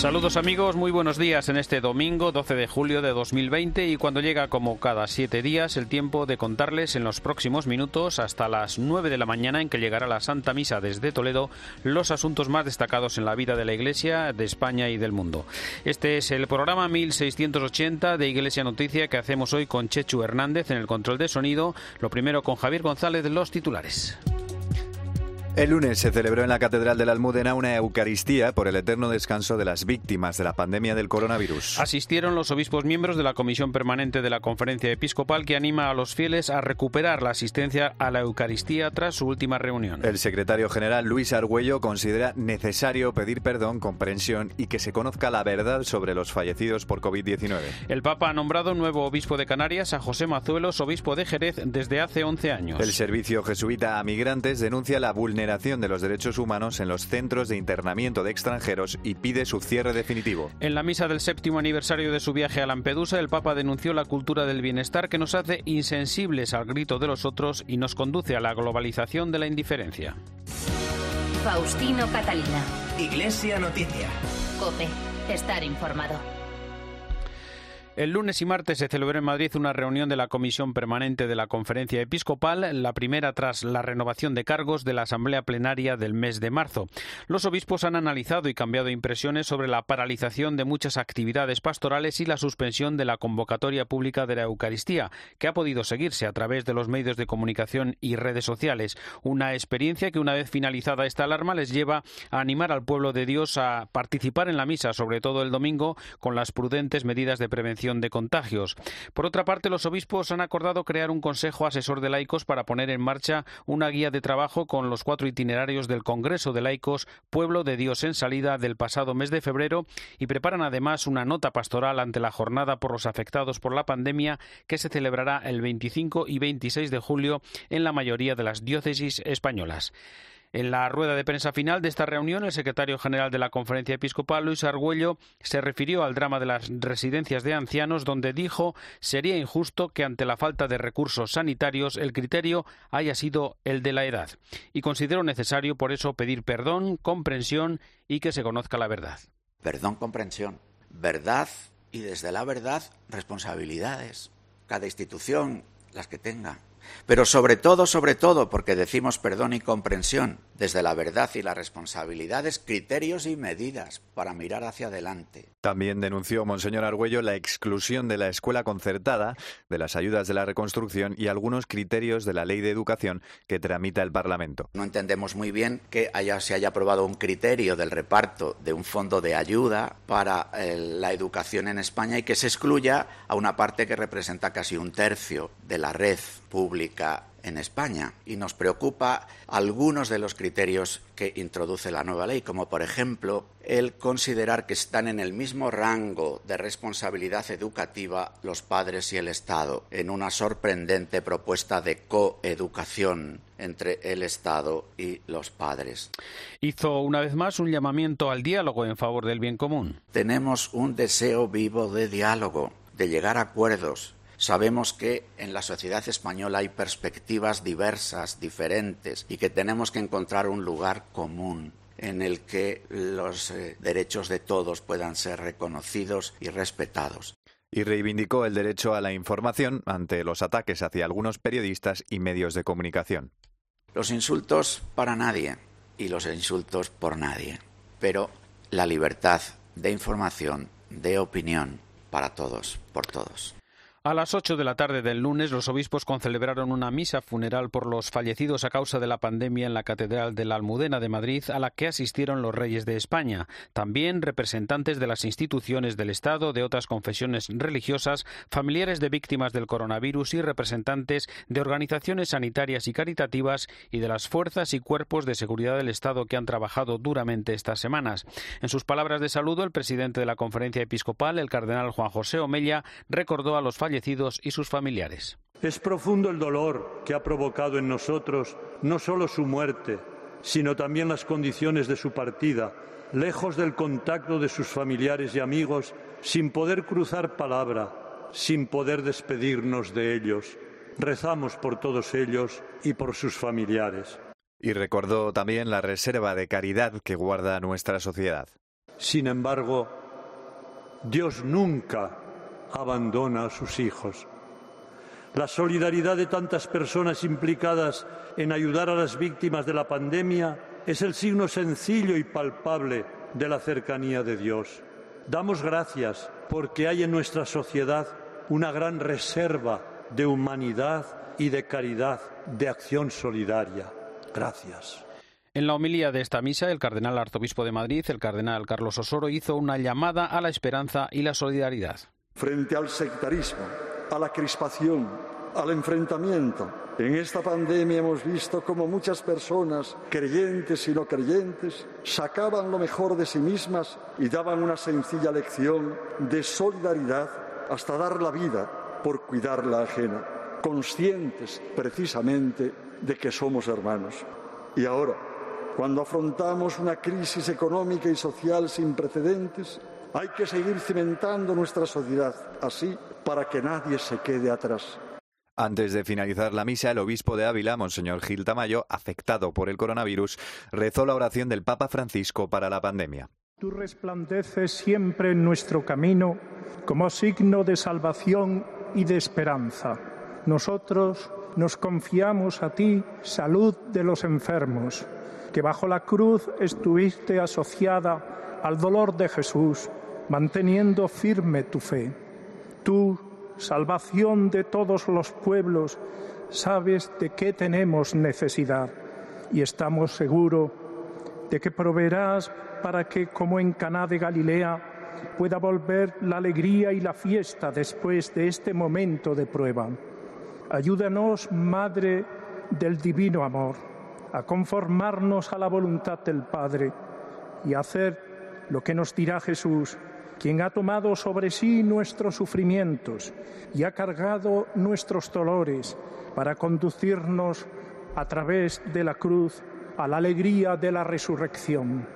Saludos amigos, muy buenos días en este domingo 12 de julio de 2020 y cuando llega como cada siete días el tiempo de contarles en los próximos minutos hasta las 9 de la mañana en que llegará la Santa Misa desde Toledo los asuntos más destacados en la vida de la Iglesia, de España y del mundo. Este es el programa 1680 de Iglesia Noticia que hacemos hoy con Chechu Hernández en el control de sonido, lo primero con Javier González los titulares. El lunes se celebró en la Catedral de la Almudena una Eucaristía por el eterno descanso de las víctimas de la pandemia del coronavirus. Asistieron los obispos miembros de la Comisión Permanente de la Conferencia Episcopal que anima a los fieles a recuperar la asistencia a la Eucaristía tras su última reunión. El secretario general Luis Argüello considera necesario pedir perdón, comprensión y que se conozca la verdad sobre los fallecidos por COVID-19. El Papa ha nombrado nuevo obispo de Canarias a José Mazuelos, obispo de Jerez, desde hace 11 años. El servicio jesuita a migrantes denuncia la vulnerabilidad de los derechos humanos en los centros de internamiento de extranjeros y pide su cierre definitivo. En la misa del séptimo aniversario de su viaje a Lampedusa, el Papa denunció la cultura del bienestar que nos hace insensibles al grito de los otros y nos conduce a la globalización de la indiferencia. Faustino Catalina. Iglesia Noticia. Cope, estar informado. El lunes y martes se celebró en Madrid una reunión de la Comisión Permanente de la Conferencia Episcopal, la primera tras la renovación de cargos de la Asamblea Plenaria del mes de marzo. Los obispos han analizado y cambiado impresiones sobre la paralización de muchas actividades pastorales y la suspensión de la convocatoria pública de la Eucaristía, que ha podido seguirse a través de los medios de comunicación y redes sociales. Una experiencia que una vez finalizada esta alarma les lleva a animar al pueblo de Dios a participar en la misa, sobre todo el domingo, con las prudentes medidas de prevención de contagios. Por otra parte, los obispos han acordado crear un consejo asesor de laicos para poner en marcha una guía de trabajo con los cuatro itinerarios del Congreso de Laicos Pueblo de Dios en salida del pasado mes de febrero y preparan además una nota pastoral ante la jornada por los afectados por la pandemia que se celebrará el 25 y 26 de julio en la mayoría de las diócesis españolas. En la rueda de prensa final de esta reunión, el secretario general de la Conferencia Episcopal, Luis Argüello, se refirió al drama de las residencias de ancianos, donde dijo sería injusto que ante la falta de recursos sanitarios el criterio haya sido el de la edad. Y consideró necesario, por eso, pedir perdón, comprensión y que se conozca la verdad. Perdón, comprensión. Verdad y desde la verdad, responsabilidades. Cada institución, las que tenga. Pero sobre todo, sobre todo, porque decimos perdón y comprensión, desde la verdad y las responsabilidades, criterios y medidas para mirar hacia adelante. También denunció Monseñor Argüello la exclusión de la escuela concertada, de las ayudas de la reconstrucción y algunos criterios de la ley de educación que tramita el Parlamento. No entendemos muy bien que haya, se haya aprobado un criterio del reparto de un fondo de ayuda para eh, la educación en España y que se excluya a una parte que representa casi un tercio de la red pública en España y nos preocupa algunos de los criterios que introduce la nueva ley, como por ejemplo el considerar que están en el mismo rango de responsabilidad educativa los padres y el Estado, en una sorprendente propuesta de coeducación entre el Estado y los padres. Hizo una vez más un llamamiento al diálogo en favor del bien común. Tenemos un deseo vivo de diálogo, de llegar a acuerdos, Sabemos que en la sociedad española hay perspectivas diversas, diferentes, y que tenemos que encontrar un lugar común en el que los eh, derechos de todos puedan ser reconocidos y respetados. Y reivindicó el derecho a la información ante los ataques hacia algunos periodistas y medios de comunicación. Los insultos para nadie y los insultos por nadie, pero la libertad de información, de opinión, para todos, por todos. A las ocho de la tarde del lunes, los obispos concelebraron una misa funeral por los fallecidos a causa de la pandemia en la Catedral de la Almudena de Madrid, a la que asistieron los reyes de España. También representantes de las instituciones del Estado, de otras confesiones religiosas, familiares de víctimas del coronavirus y representantes de organizaciones sanitarias y caritativas y de las fuerzas y cuerpos de seguridad del Estado que han trabajado duramente estas semanas. En sus palabras de saludo, el presidente de la Conferencia Episcopal, el cardenal Juan José Omella, recordó a los fallecidos y sus familiares. Es profundo el dolor que ha provocado en nosotros no solo su muerte, sino también las condiciones de su partida, lejos del contacto de sus familiares y amigos, sin poder cruzar palabra, sin poder despedirnos de ellos. Rezamos por todos ellos y por sus familiares. Y recordó también la reserva de caridad que guarda nuestra sociedad. Sin embargo, Dios nunca abandona a sus hijos. La solidaridad de tantas personas implicadas en ayudar a las víctimas de la pandemia es el signo sencillo y palpable de la cercanía de Dios. Damos gracias porque hay en nuestra sociedad una gran reserva de humanidad y de caridad, de acción solidaria. Gracias. En la homilía de esta misa, el cardenal arzobispo de Madrid, el cardenal Carlos Osoro, hizo una llamada a la esperanza y la solidaridad. Frente al sectarismo, a la crispación, al enfrentamiento, en esta pandemia hemos visto cómo muchas personas, creyentes y no creyentes, sacaban lo mejor de sí mismas y daban una sencilla lección de solidaridad hasta dar la vida por cuidar la ajena, conscientes precisamente de que somos hermanos. Y ahora, cuando afrontamos una crisis económica y social sin precedentes, hay que seguir cimentando nuestra sociedad así para que nadie se quede atrás. Antes de finalizar la misa, el obispo de Ávila, Monseñor Gil Tamayo, afectado por el coronavirus, rezó la oración del Papa Francisco para la pandemia. Tú resplandeces siempre en nuestro camino como signo de salvación y de esperanza. Nosotros nos confiamos a ti, salud de los enfermos, que bajo la cruz estuviste asociada al dolor de Jesús, manteniendo firme tu fe. Tú, salvación de todos los pueblos, sabes de qué tenemos necesidad y estamos seguros de que proveerás para que, como en Caná de Galilea, pueda volver la alegría y la fiesta después de este momento de prueba. Ayúdanos, Madre del Divino Amor, a conformarnos a la voluntad del Padre y a hacer lo que nos dirá Jesús, quien ha tomado sobre sí nuestros sufrimientos y ha cargado nuestros dolores para conducirnos a través de la cruz a la alegría de la resurrección.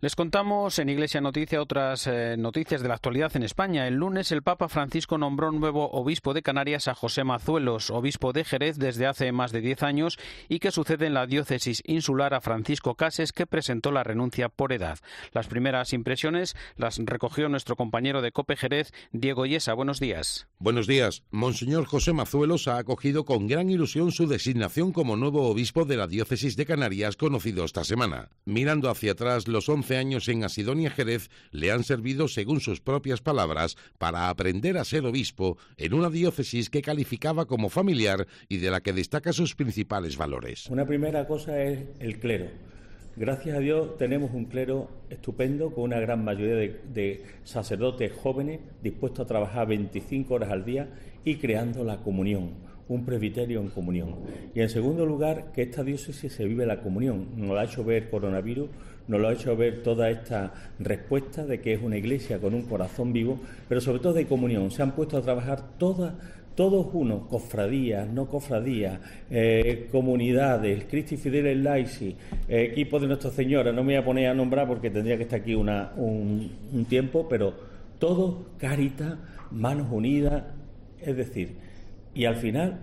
Les contamos en Iglesia Noticia otras eh, noticias de la actualidad en España. El lunes el Papa Francisco nombró nuevo obispo de Canarias a José Mazuelos, obispo de Jerez desde hace más de diez años y que sucede en la diócesis insular a Francisco Cases, que presentó la renuncia por edad. Las primeras impresiones las recogió nuestro compañero de Cope Jerez, Diego Yesa. Buenos días. Buenos días. Monseñor José Mazuelos ha acogido con gran ilusión su designación como nuevo obispo de la diócesis de Canarias, conocido esta semana. Mirando hacia atrás, los 11 años en Asidonia Jerez le han servido, según sus propias palabras, para aprender a ser obispo en una diócesis que calificaba como familiar y de la que destaca sus principales valores. Una primera cosa es el clero. Gracias a Dios tenemos un clero estupendo con una gran mayoría de, de, sacerdotes jóvenes dispuestos a trabajar 25 horas al día y creando la comunión, un presbiterio en comunión. Y en segundo lugar, que esta diócesis se vive la comunión. Nos lo ha hecho ver coronavirus, nos lo ha hecho ver toda esta respuesta de que es una iglesia con un corazón vivo, pero sobre todo de comunión. Se han puesto a trabajar todas todos unos, cofradías, no cofradías, eh, comunidades, Cristi Fideles Laici, eh, equipo de Nuestra Señora, no me voy a poner a nombrar porque tendría que estar aquí una, un, un tiempo, pero todo carita, manos unidas, es decir, y al final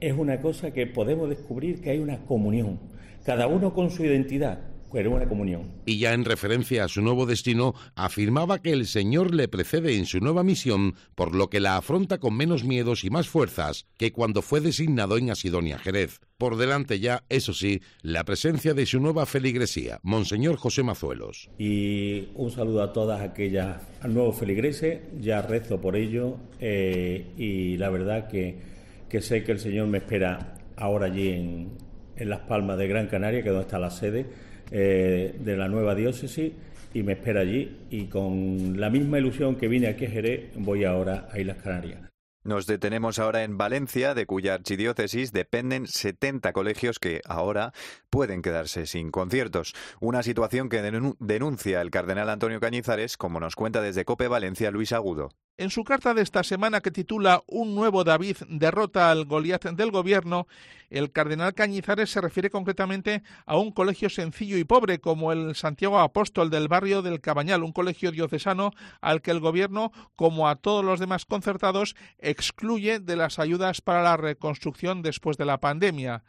es una cosa que podemos descubrir que hay una comunión, cada uno con su identidad, pero una comunión. Y ya en referencia a su nuevo destino, afirmaba que el Señor le precede en su nueva misión, por lo que la afronta con menos miedos y más fuerzas que cuando fue designado en Asidonia Jerez. Por delante ya, eso sí, la presencia de su nueva feligresía, Monseñor José Mazuelos. Y un saludo a todas aquellas, al nuevo feligreses, ya rezo por ello eh, y la verdad que, que sé que el Señor me espera ahora allí en, en Las Palmas de Gran Canaria, que es donde está la sede, eh, de la nueva diócesis y me espera allí y con la misma ilusión que vine aquí a Jerez voy ahora a Islas Canarias. Nos detenemos ahora en Valencia, de cuya archidiócesis dependen 70 colegios que ahora pueden quedarse sin conciertos. Una situación que denuncia el cardenal Antonio Cañizares, como nos cuenta desde Cope Valencia Luis Agudo. En su carta de esta semana que titula Un nuevo David derrota al Goliat del gobierno, el cardenal Cañizares se refiere concretamente a un colegio sencillo y pobre como el Santiago Apóstol del barrio del Cabañal, un colegio diocesano al que el gobierno, como a todos los demás concertados, excluye de las ayudas para la reconstrucción después de la pandemia.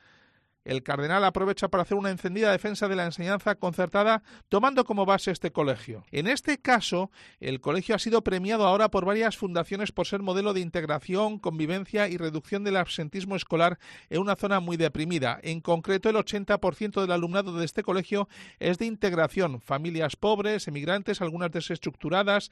El cardenal aprovecha para hacer una encendida defensa de la enseñanza concertada tomando como base este colegio. En este caso, el colegio ha sido premiado ahora por varias fundaciones por ser modelo de integración, convivencia y reducción del absentismo escolar en una zona muy deprimida. En concreto, el 80% del alumnado de este colegio es de integración, familias pobres, emigrantes, algunas desestructuradas,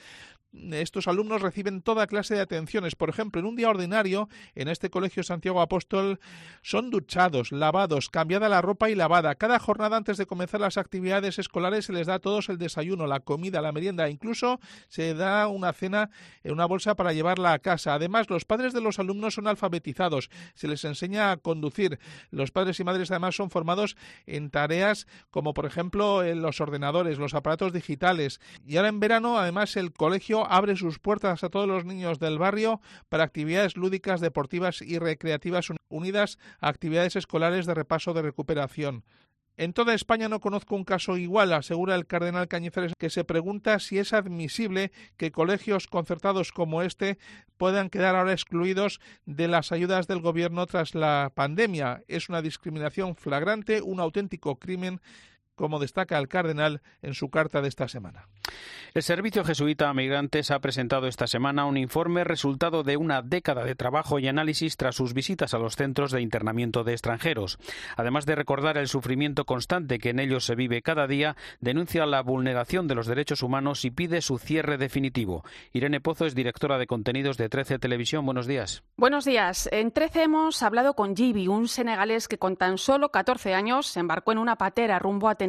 estos alumnos reciben toda clase de atenciones. Por ejemplo, en un día ordinario, en este colegio Santiago Apóstol, son duchados, lavados, cambiada la ropa y lavada. Cada jornada antes de comenzar las actividades escolares se les da a todos el desayuno, la comida, la merienda. Incluso se da una cena en una bolsa para llevarla a casa. Además, los padres de los alumnos son alfabetizados. Se les enseña a conducir. Los padres y madres además son formados en tareas como, por ejemplo, los ordenadores, los aparatos digitales. Y ahora en verano, además, el colegio abre sus puertas a todos los niños del barrio para actividades lúdicas, deportivas y recreativas unidas a actividades escolares de repaso de recuperación. En toda España no conozco un caso igual, asegura el cardenal Cañizares, que se pregunta si es admisible que colegios concertados como este puedan quedar ahora excluidos de las ayudas del gobierno tras la pandemia. Es una discriminación flagrante, un auténtico crimen como destaca el cardenal en su carta de esta semana. El Servicio Jesuita a Migrantes ha presentado esta semana un informe resultado de una década de trabajo y análisis tras sus visitas a los centros de internamiento de extranjeros. Además de recordar el sufrimiento constante que en ellos se vive cada día, denuncia la vulneración de los derechos humanos y pide su cierre definitivo. Irene Pozo es directora de contenidos de 13 Televisión. Buenos días. Buenos días. En 13 hemos hablado con Gibi, un senegalés que con tan solo 14 años se embarcó en una patera rumbo a Tenerife.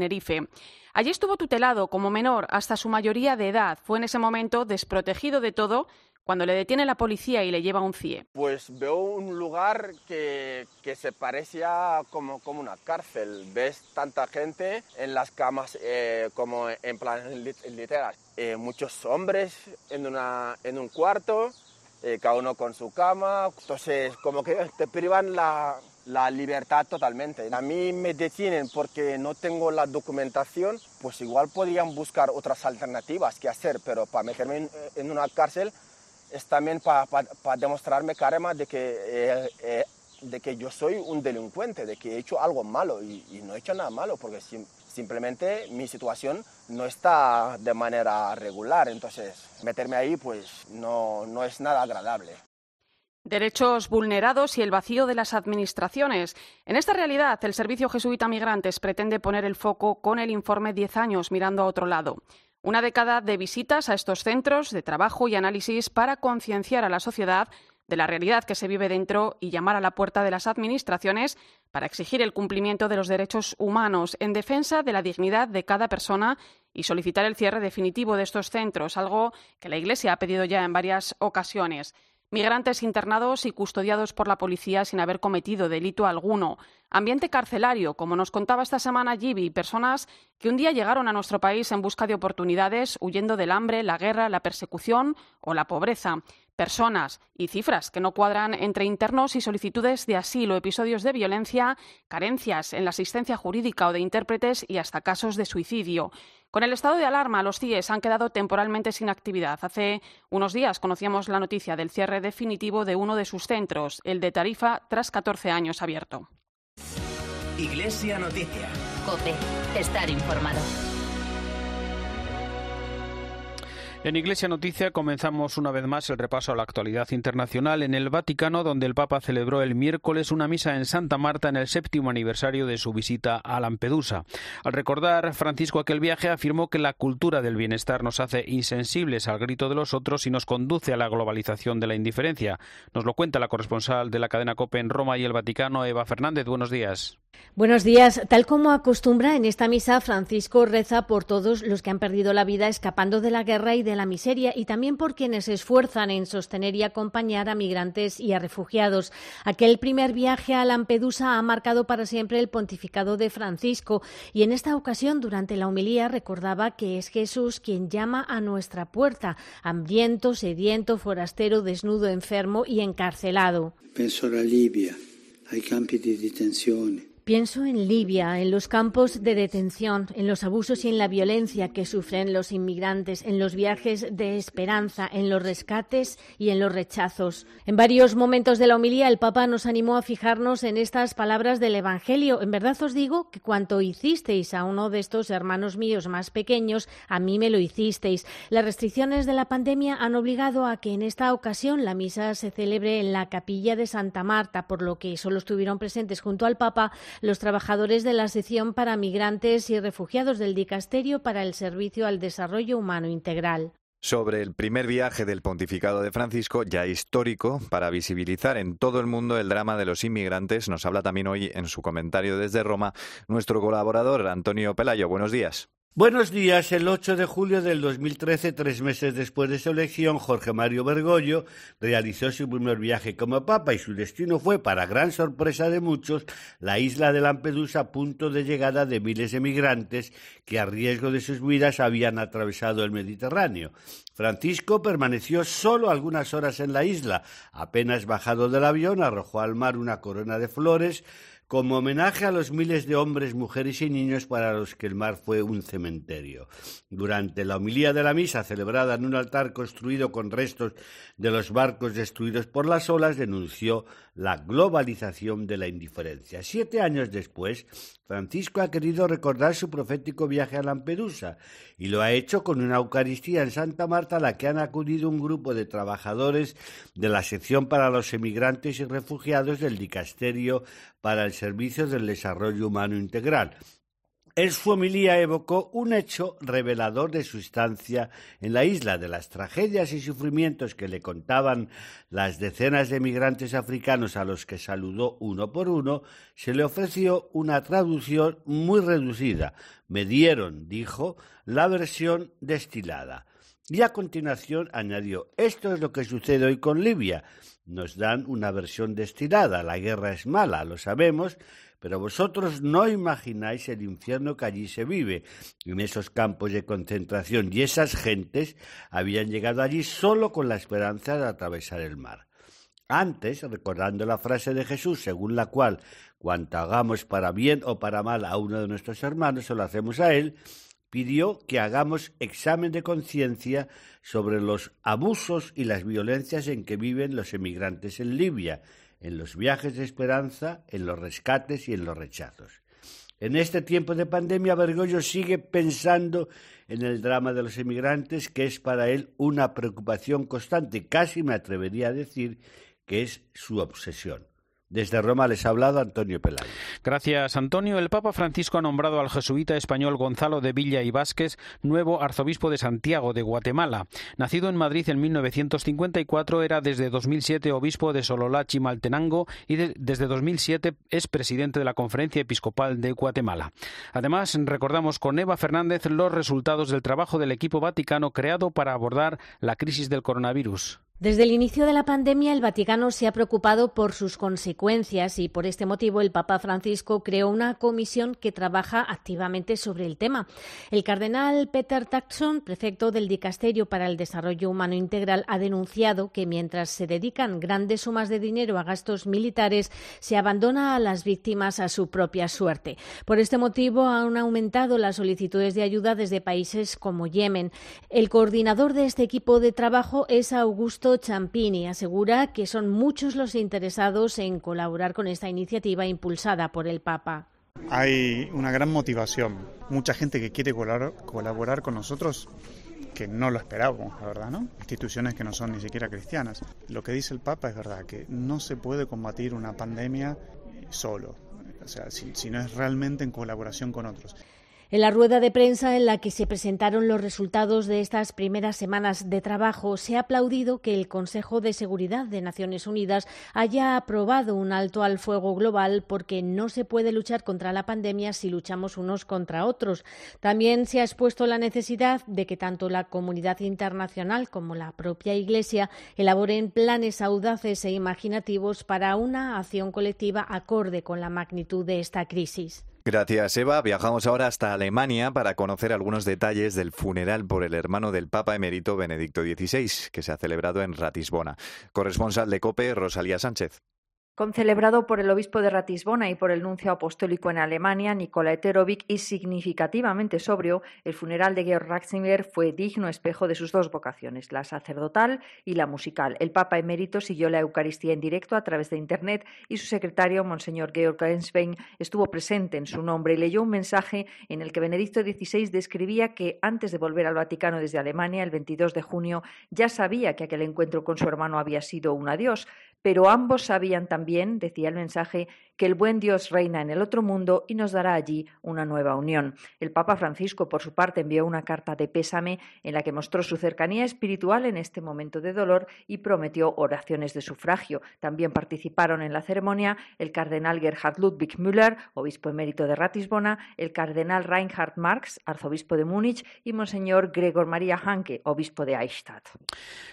Allí estuvo tutelado como menor hasta su mayoría de edad. Fue en ese momento desprotegido de todo cuando le detiene la policía y le lleva un CIE. Pues veo un lugar que, se parecía como, como una cárcel. Ves tanta gente en las camas eh, como en plan literal. Eh, muchos hombres en, una, en un cuarto, eh, cada uno con su cama. Entonces como que te privan la, la libertad totalmente. A mí me detienen porque no tengo la documentación, pues igual podrían buscar otras alternativas que hacer, pero para meterme en, una cárcel es también para demostrarme carema de que, eh, eh, de que yo soy un delincuente, de que he hecho algo malo y, no he hecho nada malo porque simplemente mi situación no está de manera regular, entonces meterme ahí pues no, no es nada agradable. Derechos vulnerados y el vacío de las administraciones. En esta realidad, el Servicio Jesuita Migrantes pretende poner el foco con el informe 10 años mirando a otro lado. Una década de visitas a estos centros de trabajo y análisis para concienciar a la sociedad de la realidad que se vive dentro y llamar a la puerta de las administraciones para exigir el cumplimiento de los derechos humanos en defensa de la dignidad de cada persona y solicitar el cierre definitivo de estos centros, algo que la Iglesia ha pedido ya en varias ocasiones. Migrantes internados y custodiados por la policía sin haber cometido delito alguno. Ambiente carcelario, como nos contaba esta semana Gibi, personas que un día llegaron a nuestro país en busca de oportunidades, huyendo del hambre, la guerra, la persecución o la pobreza personas y cifras que no cuadran entre internos y solicitudes de asilo, episodios de violencia, carencias en la asistencia jurídica o de intérpretes y hasta casos de suicidio. Con el estado de alarma, los CIES han quedado temporalmente sin actividad. Hace unos días conocíamos la noticia del cierre definitivo de uno de sus centros, el de Tarifa, tras 14 años abierto. Iglesia Noticia. COPE. Estar informado. En Iglesia Noticia comenzamos una vez más el repaso a la actualidad internacional en el Vaticano, donde el Papa celebró el miércoles una misa en Santa Marta en el séptimo aniversario de su visita a Lampedusa. Al recordar Francisco aquel viaje, afirmó que la cultura del bienestar nos hace insensibles al grito de los otros y nos conduce a la globalización de la indiferencia. Nos lo cuenta la corresponsal de la cadena COPE en Roma y el Vaticano, Eva Fernández. Buenos días. Buenos días. Tal como acostumbra en esta misa, Francisco reza por todos los que han perdido la vida escapando de la guerra y de la miseria y también por quienes se esfuerzan en sostener y acompañar a migrantes y a refugiados. Aquel primer viaje a Lampedusa ha marcado para siempre el pontificado de Francisco y en esta ocasión, durante la homilía, recordaba que es Jesús quien llama a nuestra puerta, hambriento, sediento, forastero, desnudo, enfermo y encarcelado. Penso a Libia, ai campi di detenzione Pienso en Libia, en los campos de detención, en los abusos y en la violencia que sufren los inmigrantes, en los viajes de esperanza, en los rescates y en los rechazos. En varios momentos de la homilía el Papa nos animó a fijarnos en estas palabras del Evangelio. En verdad os digo que cuanto hicisteis a uno de estos hermanos míos más pequeños, a mí me lo hicisteis. Las restricciones de la pandemia han obligado a que en esta ocasión la misa se celebre en la capilla de Santa Marta, por lo que solo estuvieron presentes junto al Papa los trabajadores de la sección para migrantes y refugiados del Dicasterio para el Servicio al Desarrollo Humano Integral sobre el primer viaje del pontificado de Francisco, ya histórico, para visibilizar en todo el mundo el drama de los inmigrantes. Nos habla también hoy en su comentario desde Roma nuestro colaborador Antonio Pelayo. Buenos días. Buenos días. El 8 de julio del 2013, tres meses después de su elección, Jorge Mario Bergoglio realizó su primer viaje como papa y su destino fue, para gran sorpresa de muchos, la isla de Lampedusa, punto de llegada de miles de migrantes que a riesgo de sus vidas habían atravesado el Mediterráneo. Francisco permaneció solo algunas horas en la isla. Apenas bajado del avión, arrojó al mar una corona de flores, como homenaje a los miles de hombres, mujeres y niños para los que el mar fue un cementerio. Durante la homilía de la misa, celebrada en un altar construido con restos de los barcos destruidos por las olas, denunció la globalización de la indiferencia. Siete años después, Francisco ha querido recordar su profético viaje a Lampedusa y lo ha hecho con una Eucaristía en Santa Marta a la que han acudido un grupo de trabajadores de la sección para los emigrantes y refugiados del Dicasterio para el Servicio del Desarrollo Humano Integral. En su homilía evocó un hecho revelador de su estancia en la isla, de las tragedias y sufrimientos que le contaban las decenas de migrantes africanos a los que saludó uno por uno, se le ofreció una traducción muy reducida. Me dieron, dijo, la versión destilada. Y a continuación añadió, esto es lo que sucede hoy con Libia. Nos dan una versión destilada, la guerra es mala, lo sabemos, pero vosotros no imagináis el infierno que allí se vive, en esos campos de concentración, y esas gentes habían llegado allí solo con la esperanza de atravesar el mar. Antes, recordando la frase de Jesús, según la cual cuanto hagamos para bien o para mal a uno de nuestros hermanos, o lo hacemos a él, pidió que hagamos examen de conciencia sobre los abusos y las violencias en que viven los emigrantes en Libia, en los viajes de esperanza, en los rescates y en los rechazos. En este tiempo de pandemia, Bergoglio sigue pensando en el drama de los emigrantes, que es para él una preocupación constante, casi me atrevería a decir que es su obsesión. Desde Roma les ha hablado Antonio Pelayo. Gracias, Antonio. El Papa Francisco ha nombrado al jesuita español Gonzalo de Villa y Vázquez nuevo arzobispo de Santiago de Guatemala. Nacido en Madrid en 1954, era desde 2007 obispo de Sololachi Maltenango y desde 2007 es presidente de la Conferencia Episcopal de Guatemala. Además, recordamos con Eva Fernández los resultados del trabajo del equipo vaticano creado para abordar la crisis del coronavirus. Desde el inicio de la pandemia, el Vaticano se ha preocupado por sus consecuencias y por este motivo el Papa Francisco creó una comisión que trabaja activamente sobre el tema. El cardenal Peter Taxon, prefecto del Dicasterio para el Desarrollo Humano Integral, ha denunciado que mientras se dedican grandes sumas de dinero a gastos militares, se abandona a las víctimas a su propia suerte. Por este motivo han aumentado las solicitudes de ayuda desde países como Yemen. El coordinador de este equipo de trabajo es Augusto Champini asegura que son muchos los interesados en colaborar con esta iniciativa impulsada por el Papa. Hay una gran motivación, mucha gente que quiere colaborar, con nosotros que no lo esperábamos, la verdad, ¿no? Instituciones que no son ni siquiera cristianas. Lo que dice el Papa es verdad, que no se puede combatir una pandemia solo, o sea, si no es realmente en colaboración con otros. En la rueda de prensa en la que se presentaron los resultados de estas primeras semanas de trabajo, se ha aplaudido que el Consejo de Seguridad de Naciones Unidas haya aprobado un alto al fuego global porque no se puede luchar contra la pandemia si luchamos unos contra otros. También se ha expuesto la necesidad de que tanto la comunidad internacional como la propia Iglesia elaboren planes audaces e imaginativos para una acción colectiva acorde con la magnitud de esta crisis. Gracias, Eva. Viajamos ahora hasta Alemania para conocer algunos detalles del funeral por el hermano del Papa emérito Benedicto XVI, que se ha celebrado en Ratisbona. Corresponsal de COPE, Rosalía Sánchez. Concelebrado por el obispo de Ratisbona y por el nuncio apostólico en Alemania, Nicolai Terovic, y significativamente sobrio, el funeral de Georg Ratzinger fue digno espejo de sus dos vocaciones, la sacerdotal y la musical. El Papa emérito siguió la Eucaristía en directo a través de Internet y su secretario, Monseñor Georg Enswein, estuvo presente en su nombre y leyó un mensaje en el que Benedicto XVI describía que antes de volver al Vaticano desde Alemania, el 22 de junio, ya sabía que aquel encuentro con su hermano había sido un adiós, pero ambos sabían también, decía el mensaje, que el buen Dios reina en el otro mundo y nos dará allí una nueva unión. El Papa Francisco, por su parte, envió una carta de pésame en la que mostró su cercanía espiritual en este momento de dolor y prometió oraciones de sufragio. También participaron en la ceremonia el cardenal Gerhard Ludwig Müller, obispo emérito de Ratisbona, el cardenal Reinhard Marx, arzobispo de Múnich, y Monseñor Gregor María Hanke, obispo de Eichstätt.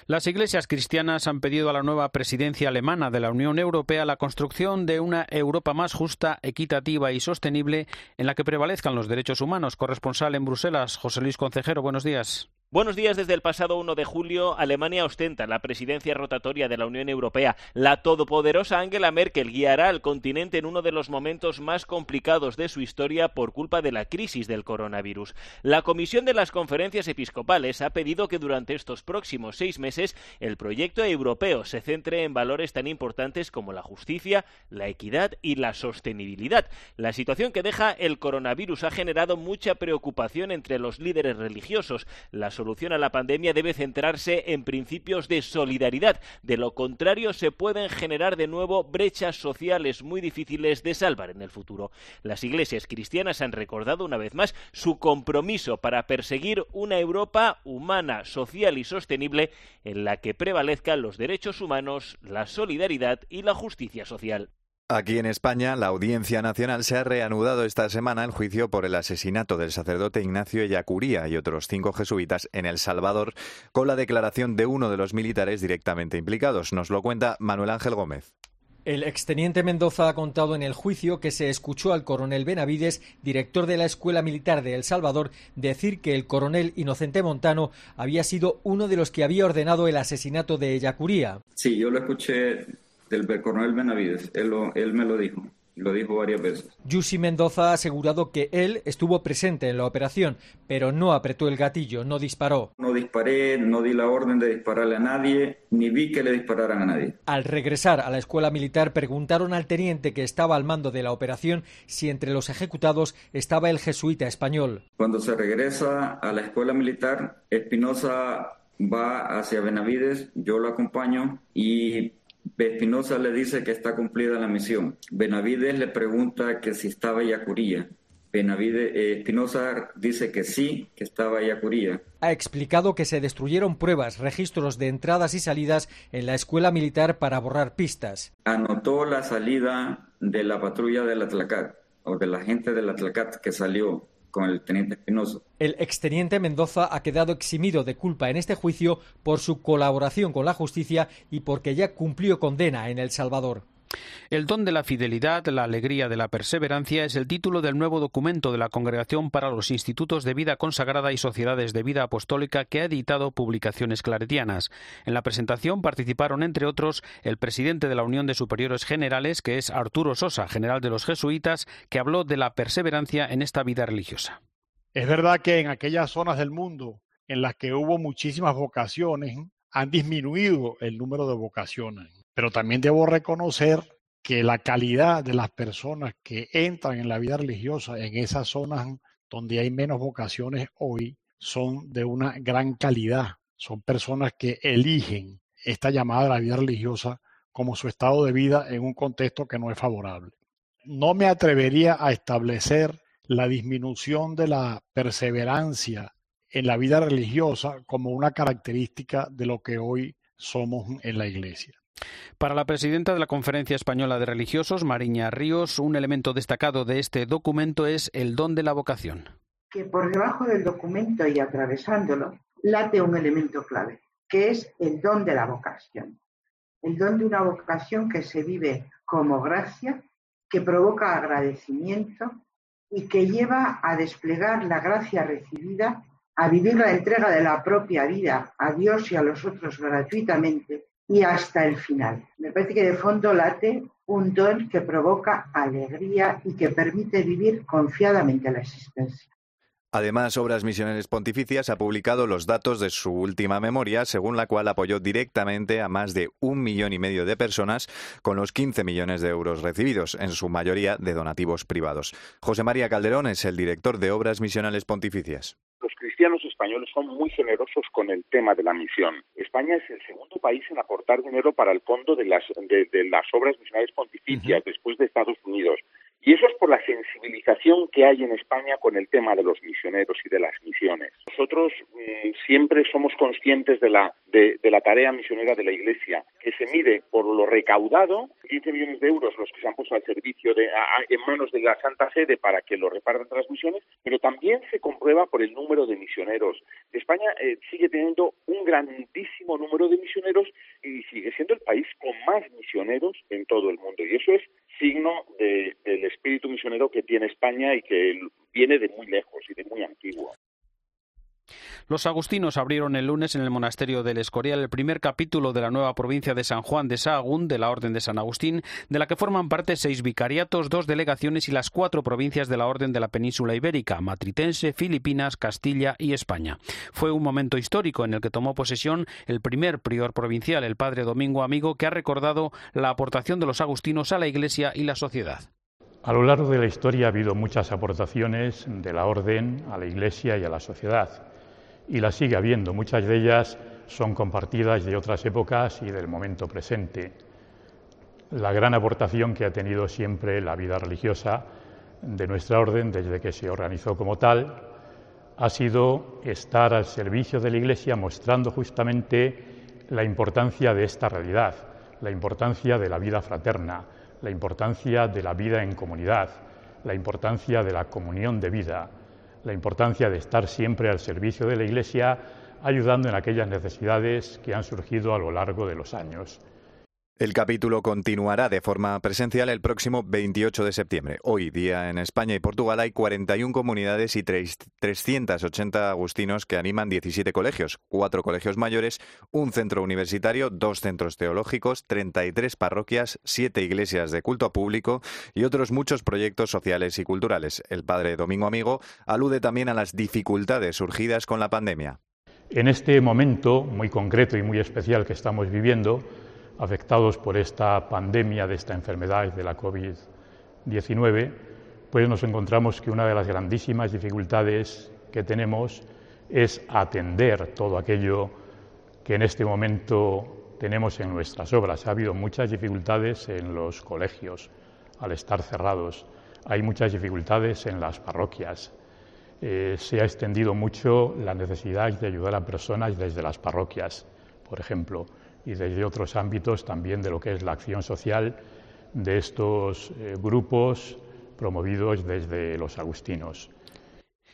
Las iglesias cristianas han pedido a la nueva presidencia alemana de la Unión Europea la construcción de una Europa más justa, equitativa y sostenible en la que prevalezcan los derechos humanos. Corresponsal en Bruselas, José Luis Concejero, buenos días. Buenos días. Desde el pasado 1 de julio, Alemania ostenta la presidencia rotatoria de la Unión Europea. La todopoderosa Angela Merkel guiará al continente en uno de los momentos más complicados de su historia por culpa de la crisis del coronavirus. La Comisión de las Conferencias Episcopales ha pedido que durante estos próximos seis meses el proyecto europeo se centre en valores tan importantes como la justicia, la equidad y la sostenibilidad. La situación que deja el coronavirus ha generado mucha preocupación entre los líderes religiosos. La solución a la pandemia debe centrarse en principios de solidaridad. De lo contrario, se pueden generar de nuevo brechas sociales muy difíciles de salvar en el futuro. Las iglesias cristianas han recordado una vez más su compromiso para perseguir una Europa humana, social y sostenible en la que prevalezcan los derechos humanos, la solidaridad y la justicia social. Aquí en España, la Audiencia Nacional se ha reanudado esta semana el juicio por el asesinato del sacerdote Ignacio Ellacuría y otros cinco jesuitas en El Salvador, con la declaración de uno de los militares directamente implicados. Nos lo cuenta Manuel Ángel Gómez. El exteniente Mendoza ha contado en el juicio que se escuchó al coronel Benavides, director de la Escuela Militar de El Salvador, decir que el coronel Inocente Montano había sido uno de los que había ordenado el asesinato de Ellacuría. Sí, yo lo escuché del coronel Benavides. Él, él me lo dijo. Lo dijo varias veces. Yusi Mendoza ha asegurado que él estuvo presente en la operación, pero no apretó el gatillo, no disparó. No disparé, no di la orden de dispararle a nadie, ni vi que le dispararan a nadie. Al regresar a la escuela militar preguntaron al teniente que estaba al mando de la operación si entre los ejecutados estaba el jesuita español. Cuando se regresa a la escuela militar, Espinosa va hacia Benavides, yo lo acompaño y Espinosa le dice que está cumplida la misión. Benavides le pregunta que si estaba Yacuría. Benavides, eh, Espinosa dice que sí, que estaba Yacuría. Ha explicado que se destruyeron pruebas, registros de entradas y salidas en la escuela militar para borrar pistas. Anotó la salida de la patrulla del Atlacat o de la gente del Atlacat que salió el teniente. El exteniente Mendoza ha quedado eximido de culpa en este juicio por su colaboración con la justicia y porque ya cumplió condena en El Salvador. El don de la fidelidad, la alegría de la perseverancia es el título del nuevo documento de la Congregación para los Institutos de Vida Consagrada y Sociedades de Vida Apostólica que ha editado Publicaciones Claretianas. En la presentación participaron, entre otros, el presidente de la Unión de Superiores Generales, que es Arturo Sosa, general de los jesuitas, que habló de la perseverancia en esta vida religiosa. Es verdad que en aquellas zonas del mundo en las que hubo muchísimas vocaciones, han disminuido el número de vocaciones. Pero también debo reconocer que la calidad de las personas que entran en la vida religiosa en esas zonas donde hay menos vocaciones hoy son de una gran calidad. Son personas que eligen esta llamada de la vida religiosa como su estado de vida en un contexto que no es favorable. No me atrevería a establecer la disminución de la perseverancia en la vida religiosa como una característica de lo que hoy somos en la Iglesia. Para la presidenta de la Conferencia Española de Religiosos, Mariña Ríos, un elemento destacado de este documento es el don de la vocación. Que por debajo del documento y atravesándolo late un elemento clave, que es el don de la vocación. El don de una vocación que se vive como gracia, que provoca agradecimiento y que lleva a desplegar la gracia recibida, a vivir la entrega de la propia vida a Dios y a los otros gratuitamente y hasta el final. Me parece que de fondo late un don que provoca alegría y que permite vivir confiadamente la existencia. Además, Obras Misioneras Pontificias ha publicado los datos de su última memoria, según la cual apoyó directamente a más de un millón y medio de personas con los 15 millones de euros recibidos, en su mayoría de donativos privados. José María Calderón es el director de Obras Misionales Pontificias los cristianos españoles son muy generosos con el tema de la misión. España es el segundo país en aportar dinero para el fondo de las, de, las obras misionales pontificias, después de Estados Unidos. Y eso es por la sensibilización que hay en España con el tema de los misioneros y de las misiones. Nosotros mm, siempre somos conscientes de la, de, la tarea misionera de la Iglesia, que se mide por lo recaudado, 15 millones de euros los que se han puesto al servicio de, en manos de la Santa Sede para que lo repartan las misiones, pero también se comprueba por el número de misioneros. España eh, sigue teniendo un grandísimo número de misioneros y sigue siendo el país con más misioneros en todo el mundo. Y eso es signo del espíritu misionero que tiene España y que viene de muy lejos y de muy antiguo. Los agustinos abrieron el lunes en el monasterio del Escorial el primer capítulo de la nueva provincia de San Juan de Sahagún de la Orden de San Agustín, de la que forman parte seis vicariatos, dos delegaciones y las cuatro provincias de la Orden de la Península Ibérica, Matritense, Filipinas, Castilla y España. Fue un momento histórico en el que tomó posesión el primer prior provincial, el padre Domingo Amigo, que ha recordado la aportación de los agustinos a la Iglesia y la sociedad. A lo largo de la historia ha habido muchas aportaciones de la Orden a la Iglesia y a la sociedad y las sigue habiendo. Muchas de ellas son compartidas de otras épocas y del momento presente. La gran aportación que ha tenido siempre la vida religiosa de nuestra orden desde que se organizó como tal ha sido estar al servicio de la Iglesia mostrando justamente la importancia de esta realidad, la importancia de la vida fraterna, la importancia de la vida en comunidad, la importancia de la comunión de vida, la importancia de estar siempre al servicio de la Iglesia, ayudando en aquellas necesidades que han surgido a lo largo de los años. El capítulo continuará de forma presencial el próximo 28 de septiembre. Hoy día en España y Portugal hay 41 comunidades y 380 agustinos que animan 17 colegios, cuatro colegios mayores, un centro universitario, dos centros teológicos, 33 parroquias, siete iglesias de culto público y otros muchos proyectos sociales y culturales. El padre Domingo Amigo alude también a las dificultades surgidas con la pandemia. En este momento muy concreto y muy especial que estamos viviendo, afectados por esta pandemia de esta enfermedad de la COVID-19, pues nos encontramos que una de las grandísimas dificultades que tenemos es atender todo aquello que en este momento tenemos en nuestras obras. Ha habido muchas dificultades en los colegios al estar cerrados, hay muchas dificultades en las parroquias, eh, se ha extendido mucho la necesidad de ayudar a personas desde las parroquias, por ejemplo y desde otros ámbitos también de lo que es la acción social de estos eh, grupos promovidos desde los agustinos.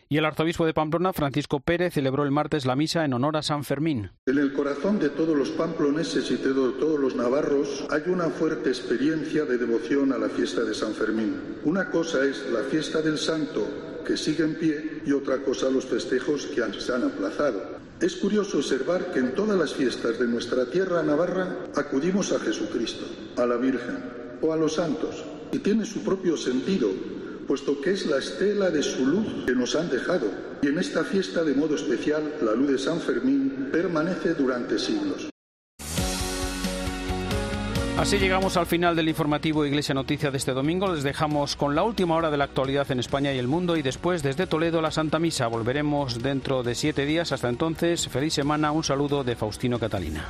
Y el arzobispo de Pamplona, Francisco Pérez, celebró el martes la misa en honor a San Fermín. En el corazón de todos los pamploneses y de todos los navarros hay una fuerte experiencia de devoción a la fiesta de San Fermín. Una cosa es la fiesta del santo, que sigue en pie, y otra cosa los festejos que se han aplazado. Es curioso observar que en todas las fiestas de nuestra tierra navarra acudimos a Jesucristo, a la Virgen o a los santos, y tiene su propio sentido, puesto que es la estela de su luz que nos han dejado. Y en esta fiesta de modo especial, la luz de San Fermín permanece durante siglos. Así llegamos al final del informativo Iglesia Noticia de este domingo. Les dejamos con la última hora de la actualidad en España y el mundo y después desde Toledo la Santa Misa. Volveremos dentro de siete días. Hasta entonces, feliz semana. Un saludo de Faustino Catalina.